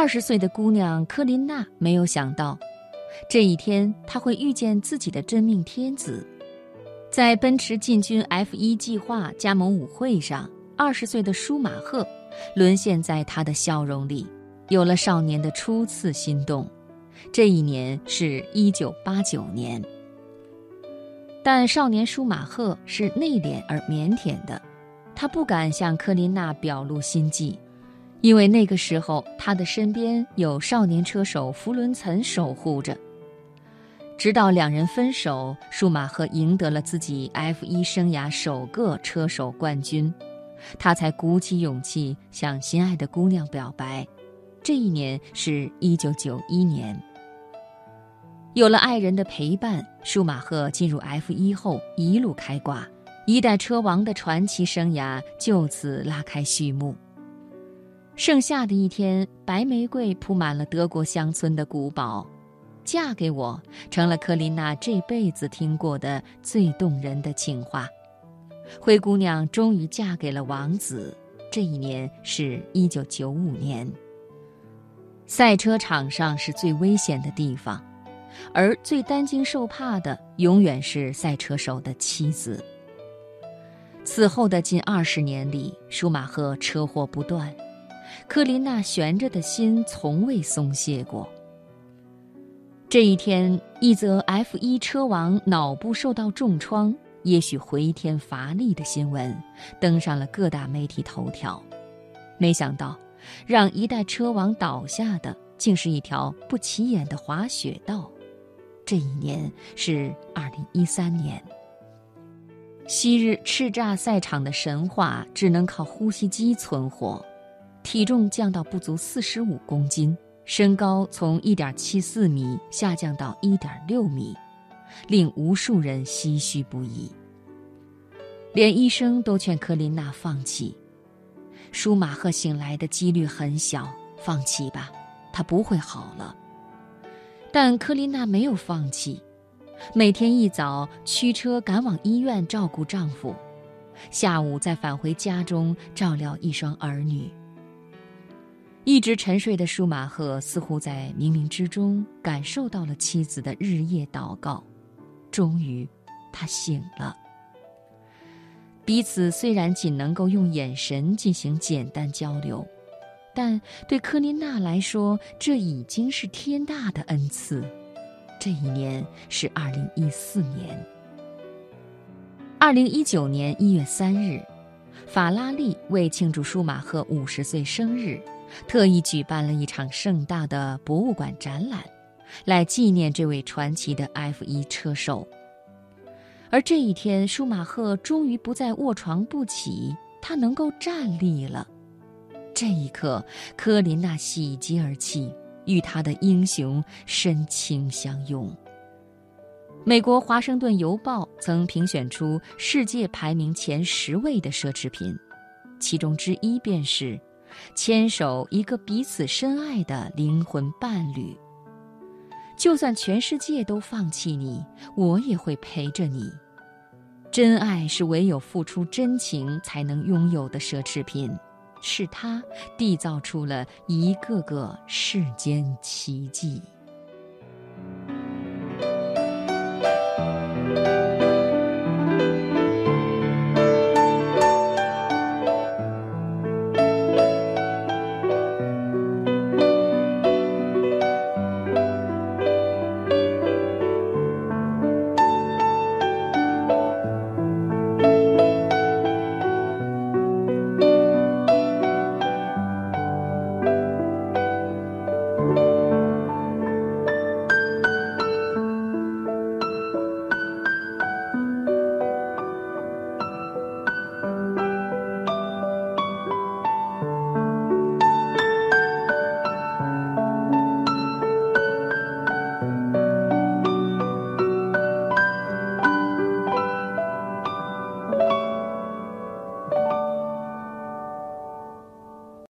二十岁的姑娘科琳娜没有想到，这一天她会遇见自己的真命天子。在奔驰进军 F1 计划加盟舞会上，二十岁的舒马赫沦陷在她的笑容里，有了少年的初次心动。这一年是一九八九年，但少年舒马赫是内敛而腼腆的，他不敢向科琳娜表露心迹，因为那个时候他的身边有少年车手弗伦岑守护着。直到两人分手，舒马赫赢得了自己 F1 生涯首个车手冠军，他才鼓起勇气向心爱的姑娘表白。这一年是一九九一年。有了爱人的陪伴，舒马赫进入 F1 后一路开挂，一代车王的传奇生涯就此拉开序幕。盛夏的一天，白玫瑰铺满了德国乡村的古堡，嫁给我成了科琳娜这辈子听过的最动人的情话。灰姑娘终于嫁给了王子，这一年是一九九五年。赛车场上是最危险的地方。而最担惊受怕的，永远是赛车手的妻子。此后的近二十年里，舒马赫车祸不断，科琳娜悬着的心从未松懈过。这一天，一则 F1 车王脑部受到重创，也许回天乏力的新闻，登上了各大媒体头条。没想到，让一代车王倒下的，竟是一条不起眼的滑雪道。这一年是二零一三年。昔日叱咤赛场的神话只能靠呼吸机存活，体重降到不足四十五公斤，身高从一点七四米下降到一点六米，令无数人唏嘘不已。连医生都劝科琳娜放弃。舒马赫醒来的几率很小，放弃吧，他不会好了。但科琳娜没有放弃，每天一早驱车赶往医院照顾丈夫，下午再返回家中照料一双儿女。一直沉睡的舒马赫似乎在冥冥之中感受到了妻子的日夜祷告，终于，他醒了。彼此虽然仅能够用眼神进行简单交流。但对科琳娜来说，这已经是天大的恩赐。这一年是二零一四年。二零一九年一月三日，法拉利为庆祝舒马赫五十岁生日，特意举办了一场盛大的博物馆展览，来纪念这位传奇的 F 一车手。而这一天，舒马赫终于不再卧床不起，他能够站立了。这一刻，科琳娜喜极而泣，与他的英雄深情相拥。美国《华盛顿邮报》曾评选出世界排名前十位的奢侈品，其中之一便是牵手一个彼此深爱的灵魂伴侣。就算全世界都放弃你，我也会陪着你。真爱是唯有付出真情才能拥有的奢侈品。是它缔造出了一个个世间奇迹。